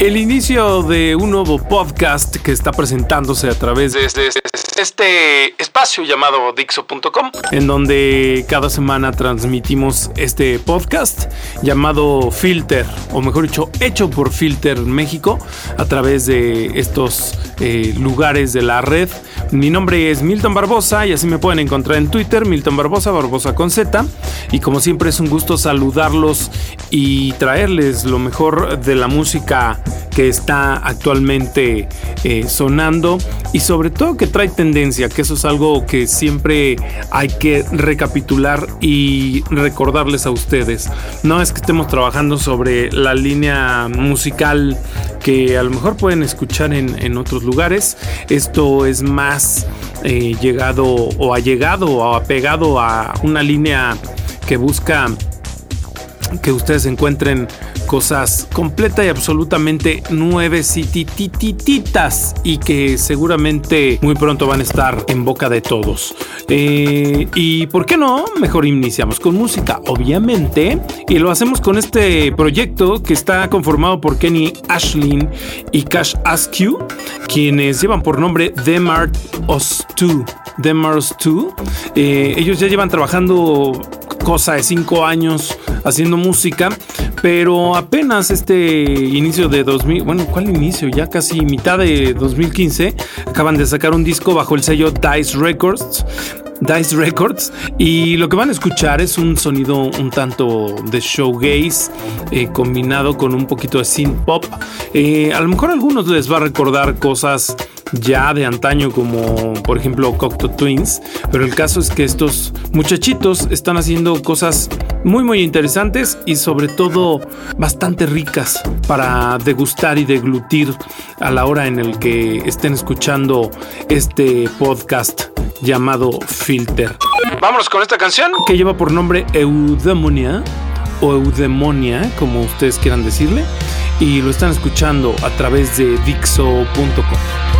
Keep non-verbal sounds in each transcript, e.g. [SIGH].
El inicio de un nuevo podcast que está presentándose a través de este, este espacio llamado Dixo.com, en donde cada semana transmitimos este podcast llamado Filter, o mejor dicho, hecho por Filter México, a través de estos eh, lugares de la red. Mi nombre es Milton Barbosa y así me pueden encontrar en Twitter, Milton Barbosa, Barbosa con Z. Y como siempre es un gusto saludarlos y traerles lo mejor de la música que está actualmente eh, sonando y sobre todo que trae tendencia, que eso es algo que siempre hay que recapitular y recordarles a ustedes. No es que estemos trabajando sobre la línea musical que a lo mejor pueden escuchar en, otros lugares. Esto es más eh, llegado o ha llegado o apegado a una línea que busca que ustedes encuentren cosas completa y absolutamente nuevecititititas y que seguramente muy pronto van a estar en boca de todos. Eh, y por qué no, mejor iniciamos con música, obviamente, y lo hacemos con este proyecto que está conformado por Kenny Ashlin y Cash Askew, quienes llevan por nombre The Mart Us 2. The Mars 2. ellos ya llevan trabajando cosa de cinco años haciendo música, pero apenas este inicio de 2000, bueno, ¿cuál inicio? Ya casi mitad de 2015, acaban de sacar un disco bajo el sello Dice Records. Dice Records y lo que van a escuchar es un sonido un tanto de showgaze eh, combinado con un poquito de synth pop. Eh, a lo mejor a algunos les va a recordar cosas ya de antaño como por ejemplo Cocteau Twins, pero el caso es que estos muchachitos están haciendo cosas muy muy interesantes y sobre todo bastante ricas para degustar y deglutir a la hora en el que estén escuchando este podcast llamado Filter. Vámonos con esta canción que lleva por nombre Eudemonia o Eudemonia, como ustedes quieran decirle, y lo están escuchando a través de Dixo.com.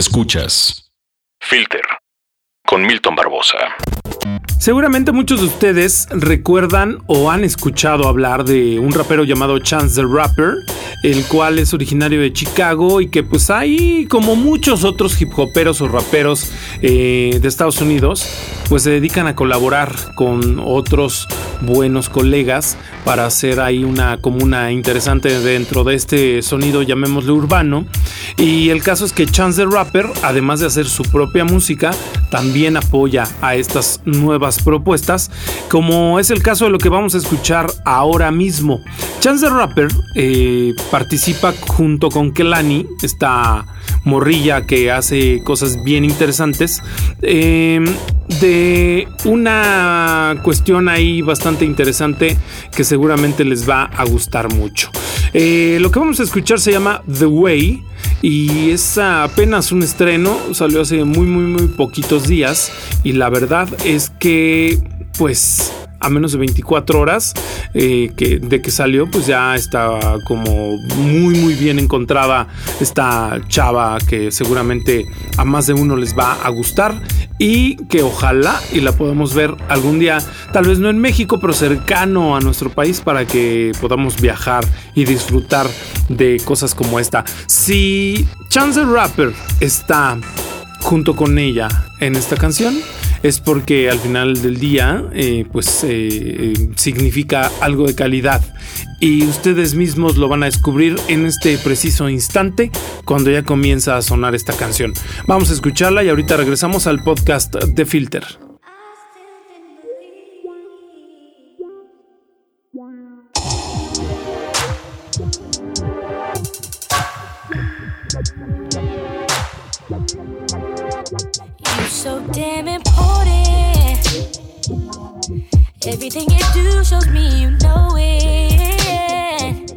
Escuchas Filter con Milton Barbosa. Seguramente muchos de ustedes recuerdan o han escuchado hablar de un rapero llamado Chance the Rapper, el cual es originario de Chicago y que pues hay como muchos otros hip hoperos o raperos eh, de Estados Unidos, pues se dedican a colaborar con otros buenos colegas para hacer ahí una comuna interesante dentro de este sonido, llamémosle urbano. Y el caso es que Chance the Rapper, además de hacer su propia música, también apoya a estas nuevas propuestas, como es el caso de lo que vamos a escuchar ahora mismo. Chance the Rapper eh, participa junto con Kelani, esta morrilla que hace cosas bien interesantes, em, de una cuestión ahí bastante interesante que seguramente les va a gustar mucho. Eh, lo que vamos a escuchar se llama The Way y es apenas un estreno, salió hace muy muy muy poquitos días. Y la verdad es que pues a menos de 24 horas eh, que, de que salió, pues ya está como muy, muy bien encontrada esta chava que seguramente a más de uno les va a gustar y que ojalá y la podamos ver algún día, tal vez no en México, pero cercano a nuestro país para que podamos viajar y disfrutar de cosas como esta. Si Chance the Rapper está junto con ella en esta canción, es porque al final del día eh, pues eh, significa algo de calidad y ustedes mismos lo van a descubrir en este preciso instante cuando ya comienza a sonar esta canción. Vamos a escucharla y ahorita regresamos al podcast de Filter. Everything you do shows me you know it.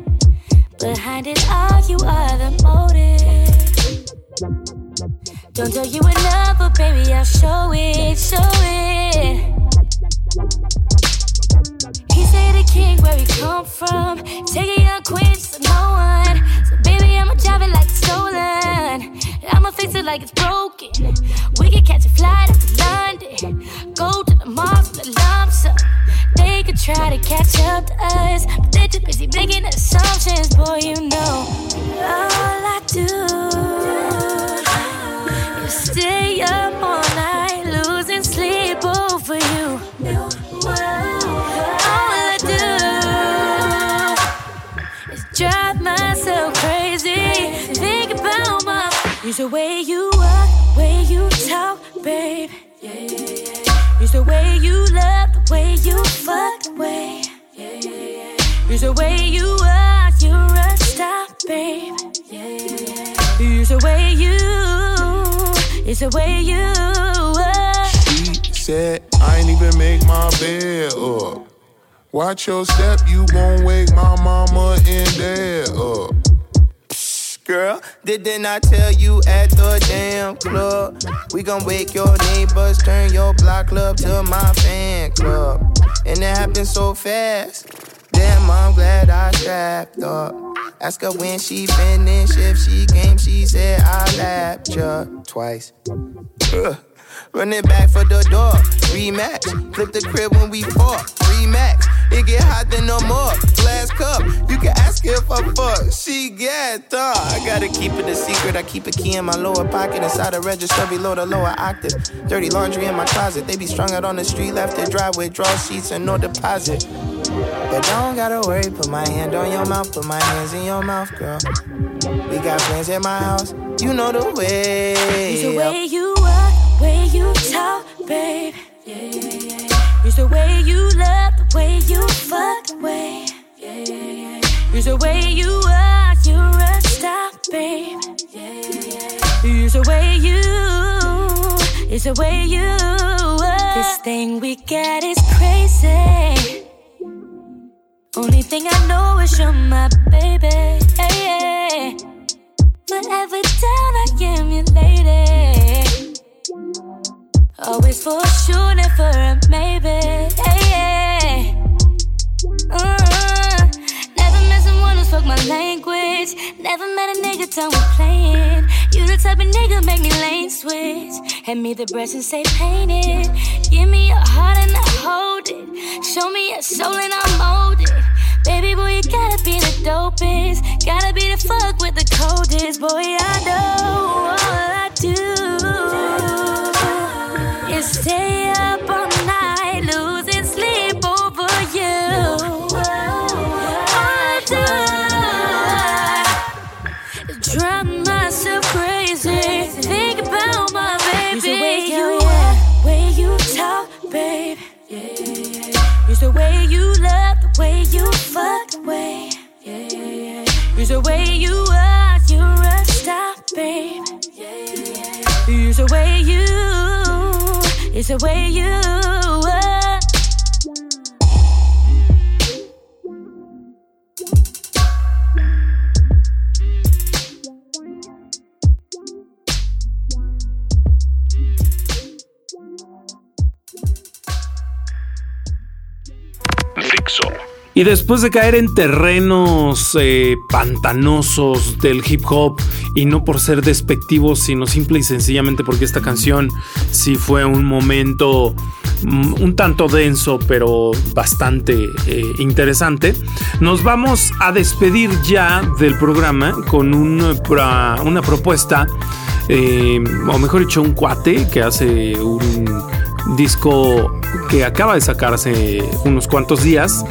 Behind it all, you are the motive. Don't tell you enough, but baby, I'll show it, show it. He say the king where we come from, taking your queens to no one. So baby, I'ma drive it like it's stolen. I'ma fix it like it's broken. We can catch a flight to London, go to the Mars with a lump sum. Try to catch up to us, but they're too busy making assumptions. Boy, you know all I do is stay up all night, losing sleep over you. All I do is drive myself crazy. Think about my. Use the way you walk, way you talk, babe. Use the way you love, way you fuck, way. Yeah, the way you are, you're a star, babe. Yeah, the way you, it's the way you are. She said, I ain't even make my bed up. Watch your step, you gon' wake my mama and dad up girl. Didn't I tell you at the damn club? We gon' wake your neighbors, turn your block club to my fan club. And it happened so fast. Damn, I'm glad I strapped up. Ask her when she finished, if she came, she said I lapped ya twice. Run it back for the door, rematch. Flip the crib when we fought, remax. It get hot, then no more. Glass cup, you can ask if I fuck. She get thought. Gotta keep it a secret. I keep a key in my lower pocket, inside the register below the lower octave. Dirty laundry in my closet. They be strung out on the street, left it driveway, draw sheets and no deposit. But don't gotta worry, put my hand on your mouth, put my hands in your mouth, girl. We got friends at my house, you know the way. It's the way you walk, way you talk, babe. Yeah, yeah, yeah. It's the way you love, the way you fuck, the way. Yeah, yeah, yeah. It's the way you are, you're star, babe. Yeah, yeah, yeah. It's the way you, it's the way you are. This thing we got is crazy. Only thing I know is you're my baby. Hey, yeah. Forever down, I am your lady. Always for sure, never a maybe. Yeah. Spoke my language. Never met a nigga done with playing. You the type of nigga make me lane switch. Hand me the brush and say paint it. Give me a heart and I hold it. Show me a soul and I mold it. Baby boy, you gotta be the dopest. Gotta be the fuck with the coldest. Boy, I Use the way you are, you're a star, babe. Use the way you, it's the way you are. Y después de caer en terrenos eh, pantanosos del hip hop, y no por ser despectivos, sino simple y sencillamente porque esta canción sí fue un momento mm, un tanto denso, pero bastante eh, interesante, nos vamos a despedir ya del programa con una propuesta, eh, o mejor dicho, un cuate que hace un disco que acaba de sacarse unos cuantos días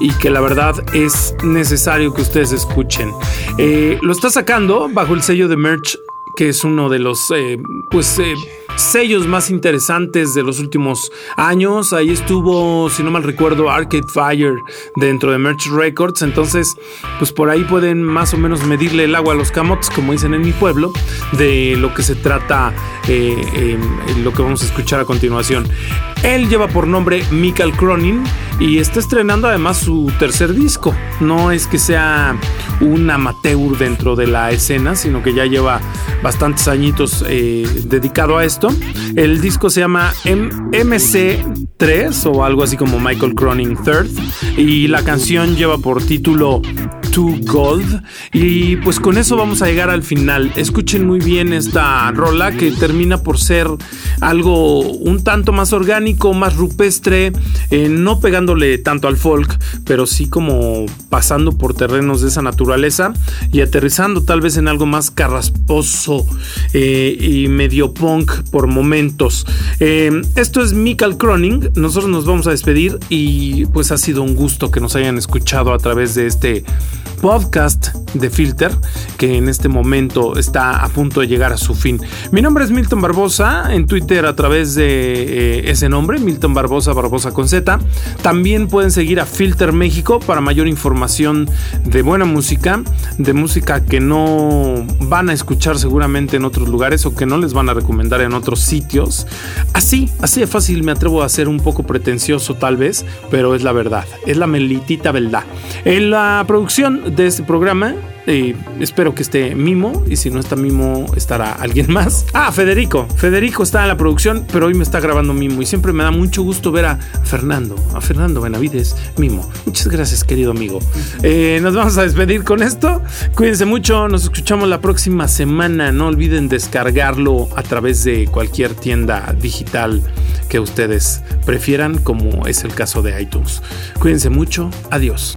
y que la verdad es necesario que ustedes escuchen. Eh, lo está sacando bajo el sello de Merch, que es uno de los eh, pues eh, sellos más interesantes de los últimos años. Ahí estuvo, si no mal recuerdo, Arcade Fire dentro de Merch Records. Entonces, pues por ahí pueden más o menos medirle el agua a los camotes, como dicen en mi pueblo, de lo que se trata eh, eh, lo que vamos a escuchar a continuación. Él lleva por nombre Michael Cronin y está estrenando además su tercer disco. No es que sea un amateur dentro de la escena, sino que ya lleva bastantes añitos eh, dedicado a esto. El disco se llama M- MC3 o algo así como Michael Cronin Third y la canción lleva por título To Gold y pues con eso vamos a llegar al final. Escuchen muy bien esta rola que termina por ser algo un tanto más orgánico, más rupestre, eh, no pegándole tanto al folk, pero sí como pasando por terrenos de esa naturaleza y aterrizando tal vez en algo más carrasposo eh, y medio punk por momentos. Eh, esto es Michael Croning, nosotros nos vamos a despedir y pues ha sido un gusto que nos hayan escuchado a través de este podcast de Filter que en este momento está a punto de llegar a su fin. Mi nombre es Milton Barbosa en Twitter a través de ese nombre, Milton Barbosa, Barbosa con Z. También pueden seguir a Filter México para mayor información de buena música, de música que no van a escuchar seguramente en otros lugares o que no les van a recomendar en otros sitios. Así, así de fácil me atrevo a ser un poco pretencioso tal vez, pero es la verdad, es la melitita verdad. En la producción de este programa espero que esté Mimo y si no está Mimo estará alguien más. [LAUGHS] Ah, Federico. Federico está en la producción, pero hoy me está grabando Mimo y siempre me da mucho gusto ver a Fernando, a Fernando Benavides, Mimo. Muchas gracias, querido amigo. Eh, nos vamos a despedir con esto. Cuídense mucho, nos escuchamos la próxima semana. No olviden descargarlo a través de cualquier tienda digital que ustedes prefieran, como es el caso de iTunes. Cuídense mucho, adiós.